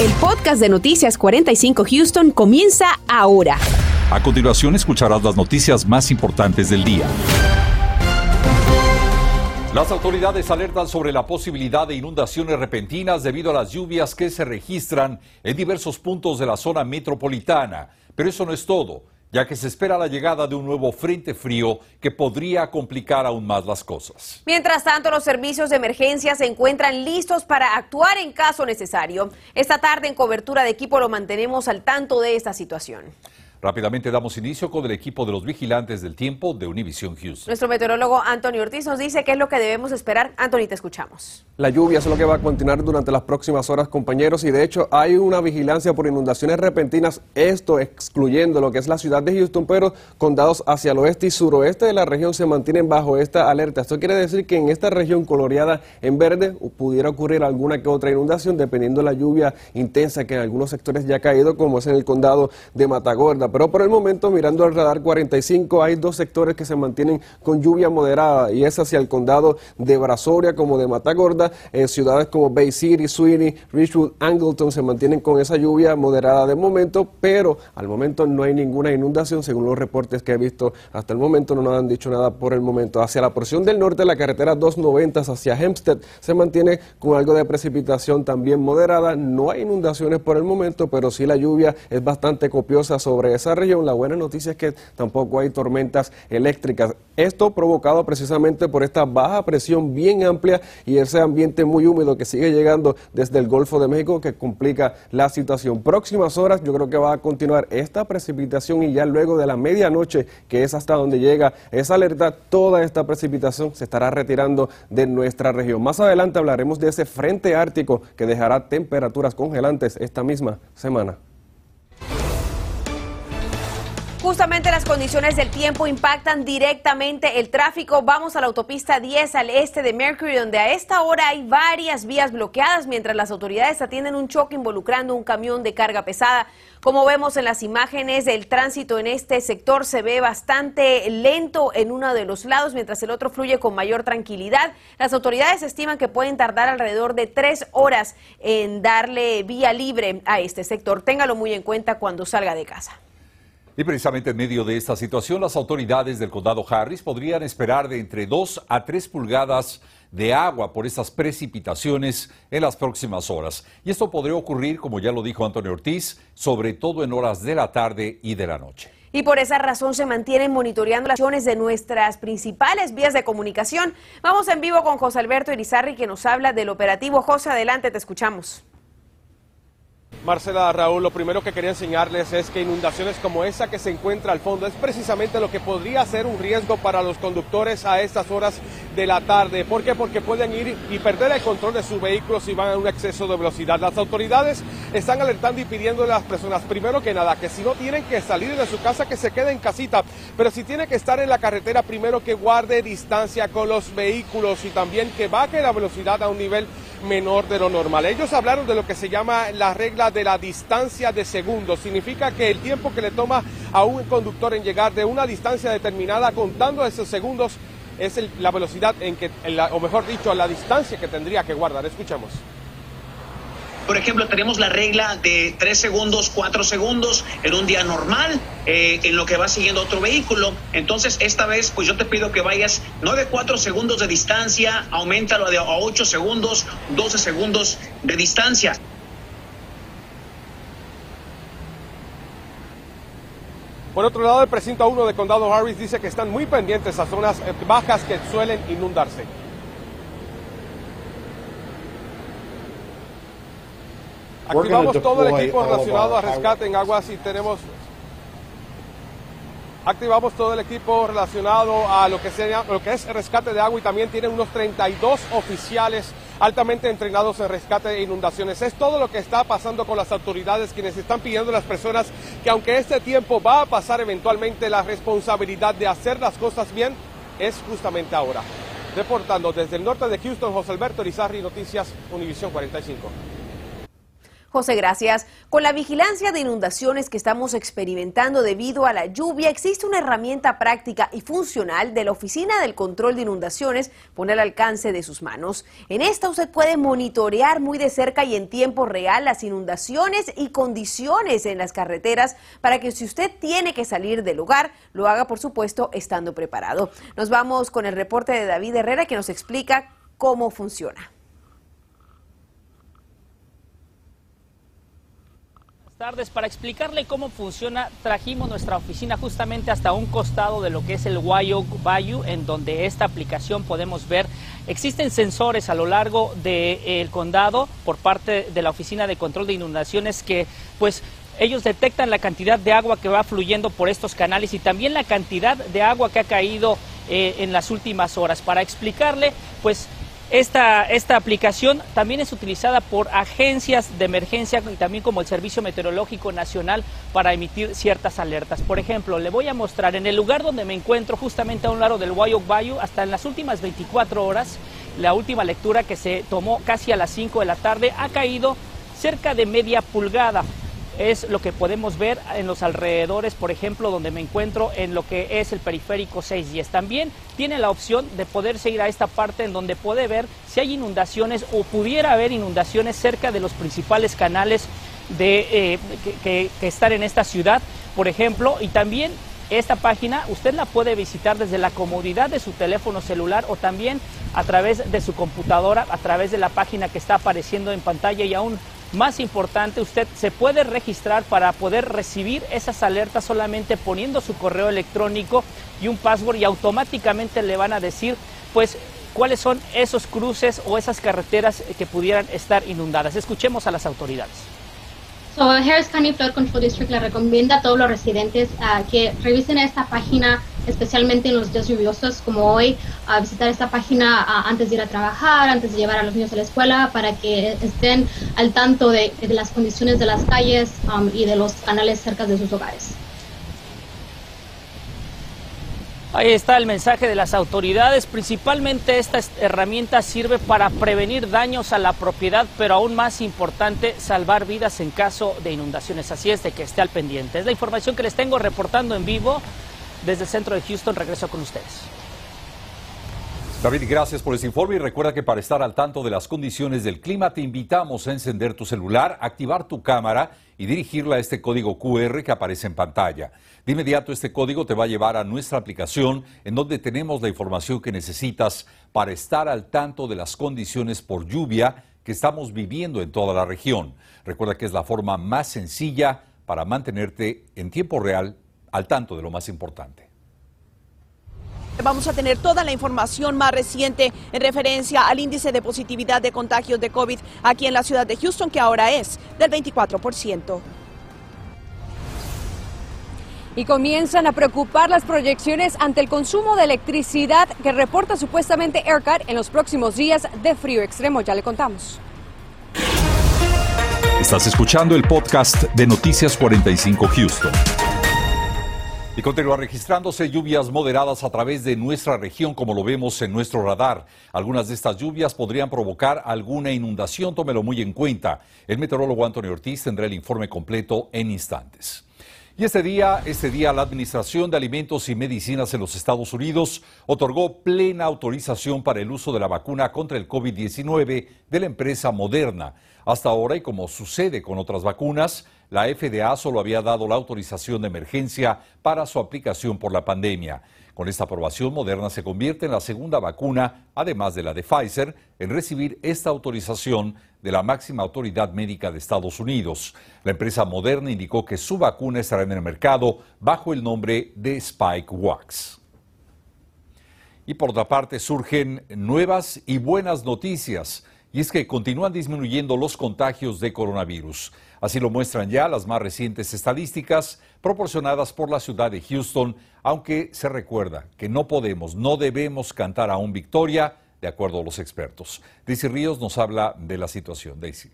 El podcast de Noticias 45 Houston comienza ahora. A continuación escucharás las noticias más importantes del día. Las autoridades alertan sobre la posibilidad de inundaciones repentinas debido a las lluvias que se registran en diversos puntos de la zona metropolitana. Pero eso no es todo ya que se espera la llegada de un nuevo frente frío que podría complicar aún más las cosas. Mientras tanto, los servicios de emergencia se encuentran listos para actuar en caso necesario. Esta tarde en cobertura de equipo lo mantenemos al tanto de esta situación. Rápidamente damos inicio con el equipo de los vigilantes del tiempo de Univision Houston. Nuestro meteorólogo Anthony Ortiz nos dice qué es lo que debemos esperar. Anthony, te escuchamos. La lluvia es lo que va a continuar durante las próximas horas, compañeros, y de hecho hay una vigilancia por inundaciones repentinas, esto excluyendo lo que es la ciudad de Houston, pero condados hacia el oeste y suroeste de la región se mantienen bajo esta alerta. Esto quiere decir que en esta región coloreada en verde pudiera ocurrir alguna que otra inundación dependiendo de la lluvia intensa que en algunos sectores ya ha caído, como es en el condado de Matagorda pero por el momento, mirando al radar 45, hay dos sectores que se mantienen con lluvia moderada y es hacia el condado de Brazoria como de Matagorda, en ciudades como Bay City, Sweeney, Richwood, Angleton se mantienen con esa lluvia moderada de momento, pero al momento no hay ninguna inundación según los reportes que he visto hasta el momento, no nos han dicho nada por el momento. Hacia la porción del norte, la carretera 290 hacia Hempstead se mantiene con algo de precipitación también moderada, no hay inundaciones por el momento, pero sí la lluvia es bastante copiosa sobre esa región. La buena noticia es que tampoco hay tormentas eléctricas. Esto provocado precisamente por esta baja presión bien amplia y ese ambiente muy húmedo que sigue llegando desde el Golfo de México que complica la situación. Próximas horas yo creo que va a continuar esta precipitación y ya luego de la medianoche, que es hasta donde llega esa alerta, toda esta precipitación se estará retirando de nuestra región. Más adelante hablaremos de ese frente ártico que dejará temperaturas congelantes esta misma semana. Justamente las condiciones del tiempo impactan directamente el tráfico. Vamos a la autopista 10 al este de Mercury, donde a esta hora hay varias vías bloqueadas mientras las autoridades atienden un choque involucrando un camión de carga pesada. Como vemos en las imágenes, el tránsito en este sector se ve bastante lento en uno de los lados, mientras el otro fluye con mayor tranquilidad. Las autoridades estiman que pueden tardar alrededor de tres horas en darle vía libre a este sector. Téngalo muy en cuenta cuando salga de casa. Y precisamente en medio de esta situación, las autoridades del condado Harris podrían esperar de entre 2 a 3 pulgadas de agua por estas precipitaciones en las próximas horas. Y esto podría ocurrir, como ya lo dijo Antonio Ortiz, sobre todo en horas de la tarde y de la noche. Y por esa razón se mantienen monitoreando las acciones de nuestras principales vías de comunicación. Vamos en vivo con José Alberto Irizarri, que nos habla del operativo. José, adelante, te escuchamos. Marcela Raúl, lo primero que quería enseñarles es que inundaciones como esa que se encuentra al fondo es precisamente lo que podría ser un riesgo para los conductores a estas horas de la tarde. ¿Por qué? Porque pueden ir y perder el control de su vehículo si van a un exceso de velocidad. Las autoridades están alertando y pidiendo a las personas, primero que nada, que si no tienen que salir de su casa, que se queden en casita. Pero si tiene que estar en la carretera, primero que guarde distancia con los vehículos y también que baje la velocidad a un nivel menor de lo normal. Ellos hablaron de lo que se llama la regla de la distancia de segundos. Significa que el tiempo que le toma a un conductor en llegar de una distancia determinada, contando esos segundos, es la velocidad en que, o mejor dicho, la distancia que tendría que guardar. Escuchemos. Por ejemplo, tenemos la regla de 3 segundos, 4 segundos en un día normal, eh, en lo que va siguiendo otro vehículo. Entonces, esta vez, pues yo te pido que vayas no de 4 segundos de distancia, aumentalo a 8 segundos, 12 segundos de distancia. Por otro lado, el precinto 1 de Condado Harris dice que están muy pendientes a zonas eh, bajas que suelen inundarse. Activamos todo el equipo relacionado a rescate en aguas y tenemos activamos todo el equipo relacionado a lo que, sea, lo que es rescate de agua y también tienen unos 32 oficiales altamente entrenados en rescate de inundaciones. Es todo lo que está pasando con las autoridades quienes están pidiendo a las personas que aunque este tiempo va a pasar eventualmente la responsabilidad de hacer las cosas bien es justamente ahora. Reportando desde el norte de Houston, José Alberto Rizarri, Noticias Univisión 45. José, gracias. Con la vigilancia de inundaciones que estamos experimentando debido a la lluvia, existe una herramienta práctica y funcional de la Oficina del Control de Inundaciones pone al alcance de sus manos. En esta usted puede monitorear muy de cerca y en tiempo real las inundaciones y condiciones en las carreteras para que si usted tiene que salir del lugar, lo haga por supuesto estando preparado. Nos vamos con el reporte de David Herrera que nos explica cómo funciona. Tardes. Para explicarle cómo funciona, trajimos nuestra oficina justamente hasta un costado de lo que es el Wayog Bayou, en donde esta aplicación podemos ver, existen sensores a lo largo del condado por parte de la Oficina de Control de Inundaciones que pues ellos detectan la cantidad de agua que va fluyendo por estos canales y también la cantidad de agua que ha caído eh, en las últimas horas. Para explicarle, pues esta, esta aplicación también es utilizada por agencias de emergencia y también como el Servicio Meteorológico Nacional para emitir ciertas alertas. Por ejemplo, le voy a mostrar en el lugar donde me encuentro, justamente a un lado del Wayok Bayou, hasta en las últimas 24 horas, la última lectura que se tomó casi a las 5 de la tarde, ha caído cerca de media pulgada es lo que podemos ver en los alrededores, por ejemplo, donde me encuentro en lo que es el periférico 610. También tiene la opción de poder seguir a esta parte en donde puede ver si hay inundaciones o pudiera haber inundaciones cerca de los principales canales de, eh, que, que están en esta ciudad, por ejemplo, y también esta página usted la puede visitar desde la comodidad de su teléfono celular o también a través de su computadora, a través de la página que está apareciendo en pantalla y aún más importante, usted se puede registrar para poder recibir esas alertas solamente poniendo su correo electrónico y un password y automáticamente le van a decir pues cuáles son esos cruces o esas carreteras que pudieran estar inundadas. Escuchemos a las autoridades. So, Harris County Flood Control District le recomienda a todos los residentes uh, que revisen esta página, especialmente en los días lluviosos como hoy, a visitar esta página antes de ir a trabajar, antes de llevar a los niños a la escuela, para que estén al tanto de, de las condiciones de las calles um, y de los canales cerca de sus hogares. Ahí está el mensaje de las autoridades. Principalmente esta herramienta sirve para prevenir daños a la propiedad, pero aún más importante, salvar vidas en caso de inundaciones. Así es de que esté al pendiente. Es la información que les tengo reportando en vivo desde el centro de Houston. Regreso con ustedes. David, gracias por ese informe y recuerda que para estar al tanto de las condiciones del clima te invitamos a encender tu celular, activar tu cámara y dirigirla a este código QR que aparece en pantalla. De inmediato este código te va a llevar a nuestra aplicación en donde tenemos la información que necesitas para estar al tanto de las condiciones por lluvia que estamos viviendo en toda la región. Recuerda que es la forma más sencilla para mantenerte en tiempo real al tanto de lo más importante. Vamos a tener toda la información más reciente en referencia al índice de positividad de contagios de COVID aquí en la ciudad de Houston, que ahora es del 24% y comienzan a preocupar las proyecciones ante el consumo de electricidad que reporta supuestamente ERCOT en los próximos días de frío extremo. Ya le contamos. Estás escuchando el podcast de Noticias 45 Houston. Y continúa registrándose lluvias moderadas a través de nuestra región, como lo vemos en nuestro radar. Algunas de estas lluvias podrían provocar alguna inundación, tómelo muy en cuenta. El meteorólogo Antonio Ortiz tendrá el informe completo en instantes. Y este día, este día, la Administración de Alimentos y Medicinas en los Estados Unidos otorgó plena autorización para el uso de la vacuna contra el COVID-19 de la empresa Moderna. Hasta ahora, y como sucede con otras vacunas, la FDA solo había dado la autorización de emergencia para su aplicación por la pandemia. Con esta aprobación, Moderna se convierte en la segunda vacuna, además de la de Pfizer, en recibir esta autorización de la máxima autoridad médica de Estados Unidos. La empresa Moderna indicó que su vacuna estará en el mercado bajo el nombre de Spike Wax. Y por otra parte surgen nuevas y buenas noticias, y es que continúan disminuyendo los contagios de coronavirus. Así lo muestran ya las más recientes estadísticas proporcionadas por la ciudad de Houston, aunque se recuerda que no podemos, no debemos cantar aún victoria de acuerdo a los expertos. Daisy Ríos nos habla de la situación. Daisy.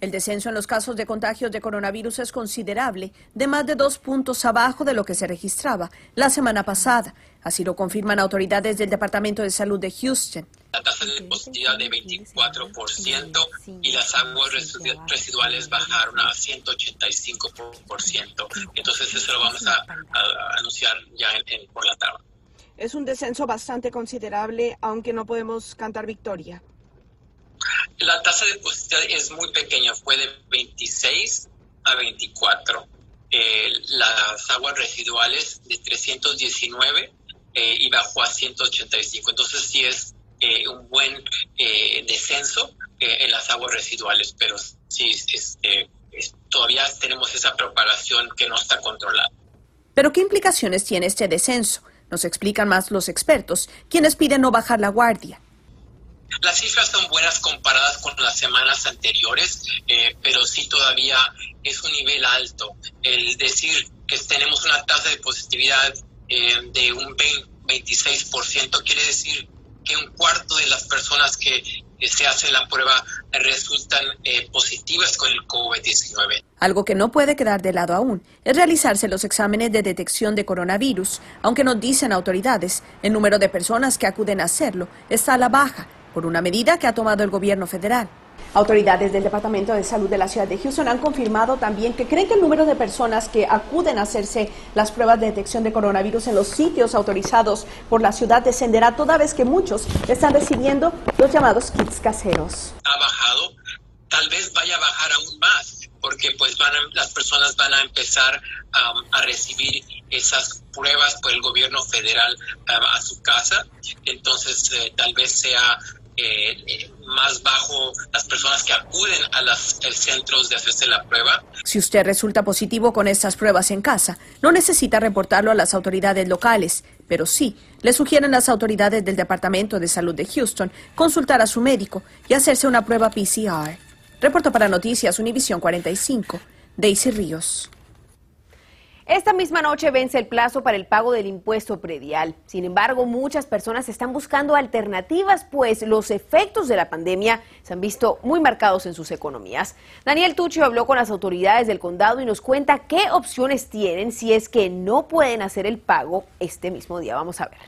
El descenso en los casos de contagios de coronavirus es considerable, de más de dos puntos abajo de lo que se registraba la semana pasada. Así lo confirman autoridades del Departamento de Salud de Houston. La tasa de positividad de 24% y las aguas residuales bajaron a 185%. Entonces eso lo vamos a, anunciar ya por la tarde. Es un descenso bastante considerable, aunque no podemos cantar victoria. La tasa de positividad es muy pequeña, fue de 26 a 24. Eh, las aguas residuales de 319 eh, y bajó a 185. Entonces sí es eh, un buen eh, descenso en las aguas residuales, pero sí este, todavía tenemos esa propagación que no está controlada. Pero ¿qué implicaciones tiene este descenso? Nos explican más los expertos, quienes piden no bajar la guardia. Las cifras son buenas comparadas con las semanas anteriores, pero sí todavía es un nivel alto. El decir que tenemos una tasa de positividad eh, de un 26%, quiere decir que un cuarto de las personas que se hacen la prueba resultan eh, positivas con el COVID-19. Algo que no puede quedar de lado aún es realizarse los exámenes de detección de coronavirus, aunque nos dicen autoridades, el número de personas que acuden a hacerlo está a la baja por una medida que ha tomado el gobierno federal. Autoridades del Departamento de Salud de la ciudad de Houston han confirmado también que creen que el número de personas que acuden a hacerse las pruebas de detección de coronavirus en los sitios autorizados por la ciudad descenderá toda vez que muchos están recibiendo los llamados kits caseros. Ha bajado, tal vez vaya a bajar aún más porque pues las personas van a empezar a recibir esas pruebas por el gobierno federal a su casa. Entonces, eh, tal vez sea eh, más bajo las personas que acuden a los centros de hacerse la prueba. Si usted resulta positivo con estas pruebas en casa, no necesita reportarlo a las autoridades locales, pero sí le sugieren las autoridades del Departamento de Salud de Houston consultar a su médico y hacerse una prueba PCR. Reporto para Noticias Univisión 45, Daisy Ríos. Esta misma noche vence el plazo para el pago del impuesto predial. Sin embargo, muchas personas están buscando alternativas, pues los efectos de la pandemia se han visto muy marcados en sus economías. Daniel Tuccio habló con las autoridades del condado y nos cuenta qué opciones tienen si es que no pueden hacer el pago este mismo día. Vamos a ver.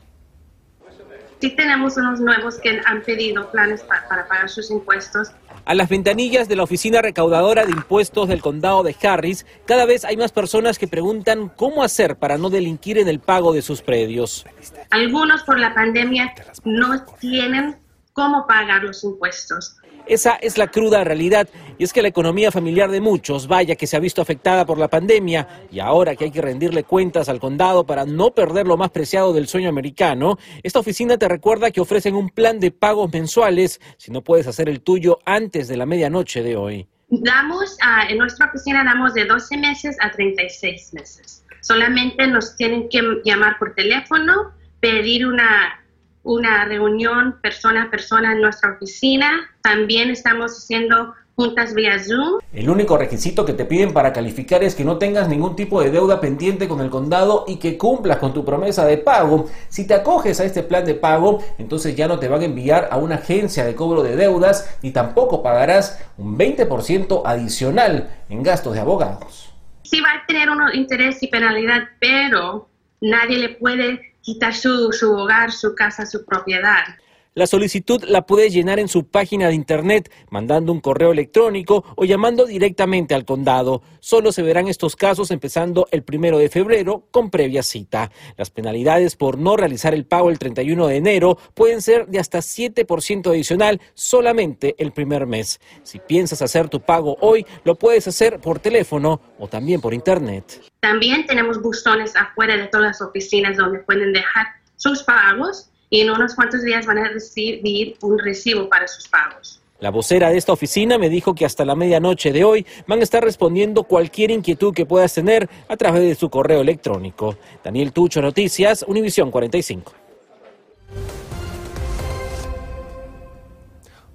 Sí tenemos unos nuevos que han pedido planes para pagar sus impuestos a las ventanillas de la Oficina Recaudadora de Impuestos del Condado de Harris, cada vez hay más personas que preguntan cómo hacer para no delinquir en el pago de sus predios. Algunos por la pandemia no tienen cómo pagar los impuestos. Esa es la cruda realidad y es que la economía familiar de muchos, vaya que se ha visto afectada por la pandemia y ahora que hay que rendirle cuentas al condado para no perder lo más preciado del sueño americano, esta oficina te recuerda que ofrecen un plan de pagos mensuales si no puedes hacer el tuyo antes de la medianoche de hoy. Damos, en nuestra oficina damos de 12 meses a 36 meses. Solamente nos tienen que llamar por teléfono, pedir una una reunión persona a persona en nuestra oficina. También estamos haciendo juntas vía Zoom. El único requisito que te piden para calificar es que no tengas ningún tipo de deuda pendiente con el condado y que cumplas con tu promesa de pago. Si te acoges a este plan de pago, entonces ya no te van a enviar a una agencia de cobro de deudas ni tampoco pagarás un 20% adicional en gastos de abogados. Sí va a tener un interés y penalidad, pero nadie le puede quitar su, su hogar, su casa, su propiedad. La solicitud la puedes llenar en su página de internet, mandando un correo electrónico o llamando directamente al condado. Solo se verán estos casos empezando el primero de febrero con previa cita. Las penalidades por no realizar el pago el 31 de enero pueden ser de hasta 7% adicional solamente el primer mes. Si piensas hacer tu pago hoy, lo puedes hacer por teléfono o también por internet. También tenemos buzones afuera de todas las oficinas donde pueden dejar sus pagos y en unos cuantos días van a recibir un recibo para sus pagos. La vocera de esta oficina me dijo que hasta la medianoche de hoy van a estar respondiendo cualquier inquietud que puedas tener a través de su correo electrónico. Daniel Tucho, Noticias, Univisión 45.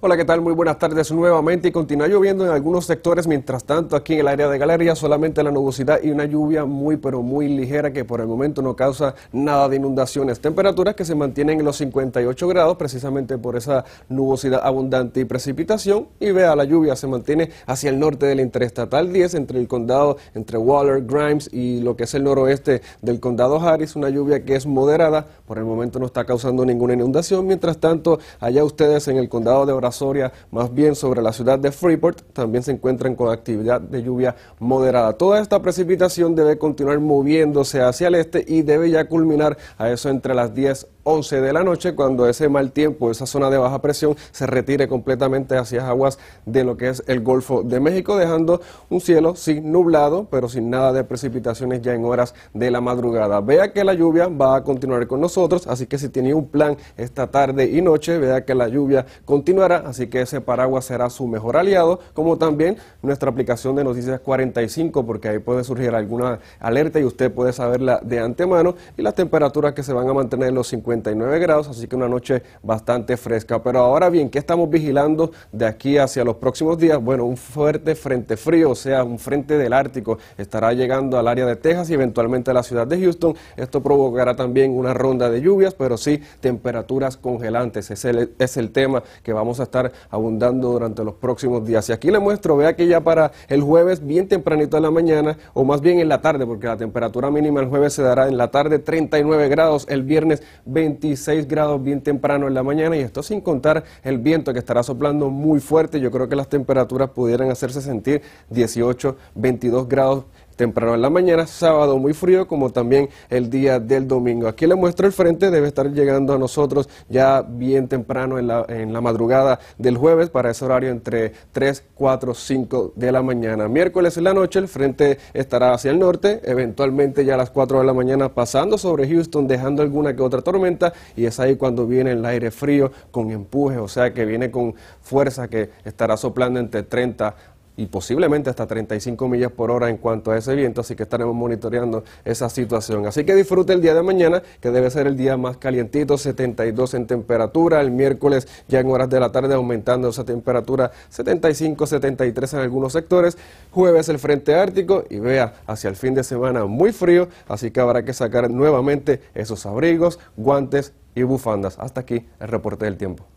Hola, ¿qué tal? Muy buenas tardes nuevamente y continúa lloviendo en algunos sectores, mientras tanto aquí en el área de galería solamente la nubosidad y una lluvia muy pero muy ligera que por el momento no causa nada de inundaciones. Temperaturas que se mantienen en los 58 grados precisamente por esa nubosidad abundante y precipitación y vea la lluvia se mantiene hacia el norte del interestatal 10 entre el condado, entre Waller, Grimes y lo que es el noroeste del condado Harris, una lluvia que es moderada, por el momento no está causando ninguna inundación, mientras tanto allá ustedes en el condado de Oración Soria, más bien sobre la ciudad de Freeport, también se encuentran con actividad de lluvia moderada. Toda esta precipitación debe continuar moviéndose hacia el este y debe ya culminar a eso entre las 10 11 de la noche cuando ese mal tiempo, esa zona de baja presión se retire completamente hacia aguas de lo que es el Golfo de México, dejando un cielo sin nublado, pero sin nada de precipitaciones ya en horas de la madrugada. Vea que la lluvia va a continuar con nosotros, así que si tiene un plan esta tarde y noche, vea que la lluvia continuará, así que ese paraguas será su mejor aliado, como también nuestra aplicación de Noticias 45, porque ahí puede surgir alguna alerta y usted puede saberla de antemano, y las temperaturas que se van a mantener en los 50 grados, así que una noche bastante fresca. Pero ahora bien, ¿qué estamos vigilando de aquí hacia los próximos días? Bueno, un fuerte frente frío, o sea, un frente del Ártico, estará llegando al área de Texas y eventualmente a la ciudad de Houston. Esto provocará también una ronda de lluvias, pero sí temperaturas congelantes. Ese es el tema que vamos a estar abundando durante los próximos días. Y aquí le muestro, vea que ya para el jueves, bien tempranito en la mañana, o más bien en la tarde, porque la temperatura mínima el jueves se dará en la tarde 39 grados, el viernes 20 26 grados bien temprano en la mañana y esto sin contar el viento que estará soplando muy fuerte. Yo creo que las temperaturas pudieran hacerse sentir 18, 22 grados temprano en la mañana, sábado muy frío, como también el día del domingo. Aquí le muestro el frente, debe estar llegando a nosotros ya bien temprano en la, en la madrugada del jueves, para ese horario entre 3, 4, 5 de la mañana. Miércoles en la noche el frente estará hacia el norte, eventualmente ya a las 4 de la mañana pasando sobre Houston, dejando alguna que otra tormenta, y es ahí cuando viene el aire frío con empuje, o sea que viene con fuerza que estará soplando entre 30 y posiblemente hasta 35 millas por hora en cuanto a ese viento, así que estaremos monitoreando esa situación. Así que disfrute el día de mañana, que debe ser el día más calientito, 72 en temperatura, el miércoles ya en horas de la tarde aumentando esa temperatura 75, 73 en algunos sectores, jueves el frente ártico y vea hacia el fin de semana muy frío, así que habrá que sacar nuevamente esos abrigos, guantes y bufandas. Hasta aquí el reporte del tiempo.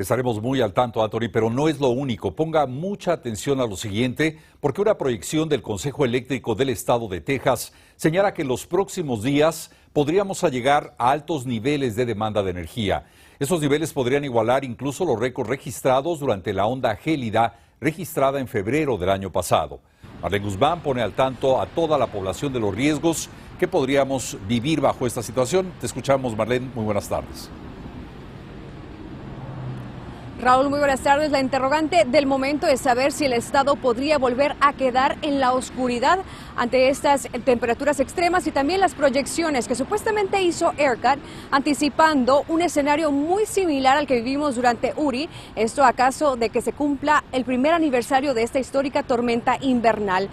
Estaremos muy al tanto, Anthony, pero no es lo único. Ponga mucha atención a lo siguiente, porque una proyección del Consejo Eléctrico del Estado de Texas señala que en los próximos días podríamos llegar a altos niveles de demanda de energía. Esos niveles podrían igualar incluso los récords registrados durante la onda gélida registrada en febrero del año pasado. Marlene Guzmán pone al tanto a toda la población de los riesgos que podríamos vivir bajo esta situación. Te escuchamos, Marlene. Muy buenas tardes. Raúl, muy buenas tardes. La interrogante del momento es saber si el Estado podría volver a quedar en la oscuridad ante estas temperaturas extremas y también las proyecciones que supuestamente hizo ERCAT anticipando un escenario muy similar al que vivimos durante Uri. Esto acaso de que se cumpla el primer aniversario de esta histórica tormenta invernal.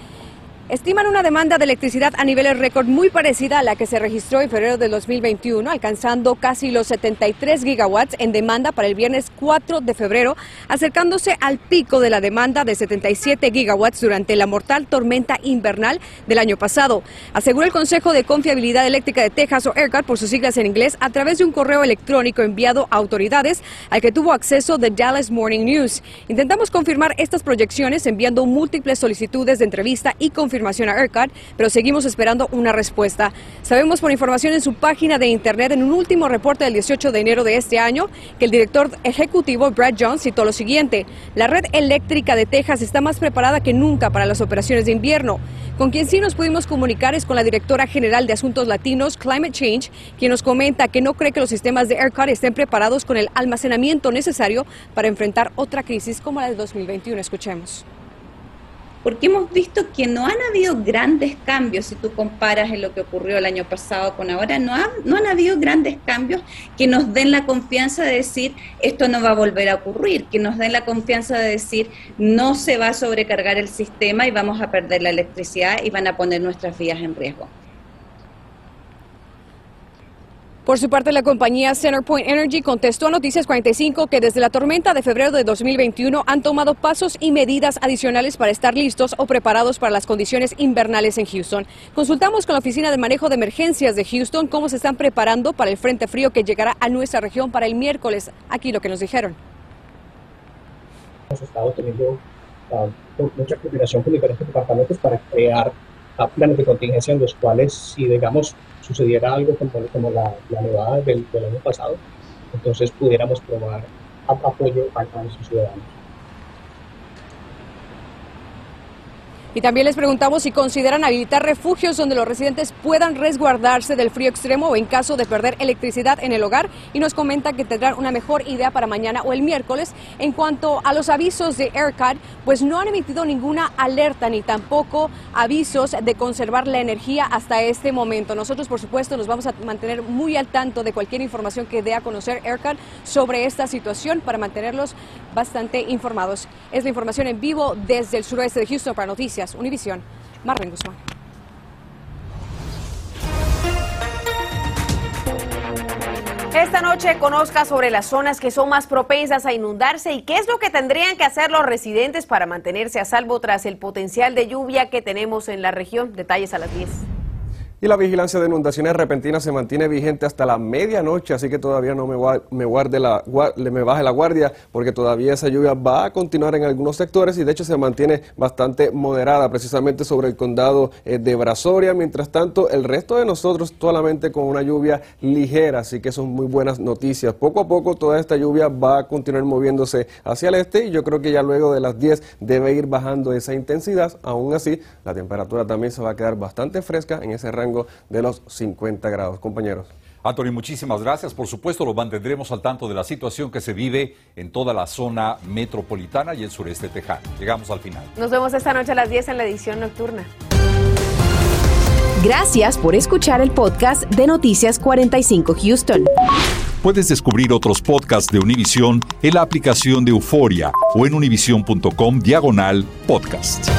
Estiman una demanda de electricidad a niveles récord muy parecida a la que se registró en febrero de 2021, alcanzando casi los 73 gigawatts en demanda para el viernes 4 de febrero, acercándose al pico de la demanda de 77 gigawatts durante la mortal tormenta invernal del año pasado. Asegura el Consejo de Confiabilidad Eléctrica de Texas o ERCOT por sus siglas en inglés a través de un correo electrónico enviado a autoridades al que tuvo acceso The Dallas Morning News. Intentamos confirmar estas proyecciones enviando múltiples solicitudes de entrevista y confirmación confirmación a ERCOT, pero seguimos esperando una respuesta. Sabemos por información en su página de internet, en un último reporte del 18 de enero de este año, que el director ejecutivo Brad Jones citó lo siguiente: La red eléctrica de Texas está más preparada que nunca para las operaciones de invierno. Con quien sí nos pudimos comunicar es con la directora general de Asuntos Latinos, Climate Change, quien nos comenta que no cree que los sistemas de ERCOT estén preparados con el almacenamiento necesario para enfrentar otra crisis como la de 2021. Escuchemos porque hemos visto que no han habido grandes cambios, si tú comparas en lo que ocurrió el año pasado con ahora, no, no han habido grandes cambios que nos den la confianza de decir esto no va a volver a ocurrir, que nos den la confianza de decir no se va a sobrecargar el sistema y vamos a perder la electricidad y van a poner nuestras vías en riesgo. Por su parte, la compañía Centerpoint Energy contestó a Noticias 45 que desde la tormenta de febrero de 2021 han tomado pasos y medidas adicionales para estar listos o preparados para las condiciones invernales en Houston. Consultamos con la Oficina de Manejo de Emergencias de Houston cómo se están preparando para el frente frío que llegará a nuestra región para el miércoles. Aquí lo que nos dijeron. Hemos estado teniendo uh, mucha coordinación con diferentes departamentos para crear uh, planes de contingencia en los cuales, si digamos sucediera algo como, como la, nevada del, del, año pasado, entonces pudiéramos probar apoyo a, a nuestros ciudadanos. Y también les preguntamos si consideran habilitar refugios donde los residentes puedan resguardarse del frío extremo o en caso de perder electricidad en el hogar. Y nos comenta que tendrán una mejor idea para mañana o el miércoles. En cuanto a los avisos de ERCAT, pues no han emitido ninguna alerta ni tampoco avisos de conservar la energía hasta este momento. Nosotros, por supuesto, nos vamos a mantener muy al tanto de cualquier información que dé a conocer ERCAT sobre esta situación para mantenerlos bastante informados. Es la información en vivo desde el suroeste de Houston para Noticias Univisión, Marlene Guzmán. Esta noche conozca sobre las zonas que son más propensas a inundarse y qué es lo que tendrían que hacer los residentes para mantenerse a salvo tras el potencial de lluvia que tenemos en la región. Detalles a las 10. Y la vigilancia de inundaciones repentinas se mantiene vigente hasta la medianoche, así que todavía no me, me, guarde la, me baje la guardia, porque todavía esa lluvia va a continuar en algunos sectores y de hecho se mantiene bastante moderada, precisamente sobre el condado eh, de Brasoria. Mientras tanto, el resto de nosotros solamente con una lluvia ligera, así que son muy buenas noticias. Poco a poco toda esta lluvia va a continuar moviéndose hacia el este y yo creo que ya luego de las 10 debe ir bajando esa intensidad. Aún así, la temperatura también se va a quedar bastante fresca en ese rango de los 50 grados. Compañeros. Anthony, muchísimas gracias. Por supuesto, lo mantendremos al tanto de la situación que se vive en toda la zona metropolitana y el sureste tejano. Llegamos al final. Nos vemos esta noche a las 10 en la edición nocturna. Gracias por escuchar el podcast de Noticias 45 Houston. Puedes descubrir otros podcasts de Univision en la aplicación de Euforia o en univision.com diagonal podcast.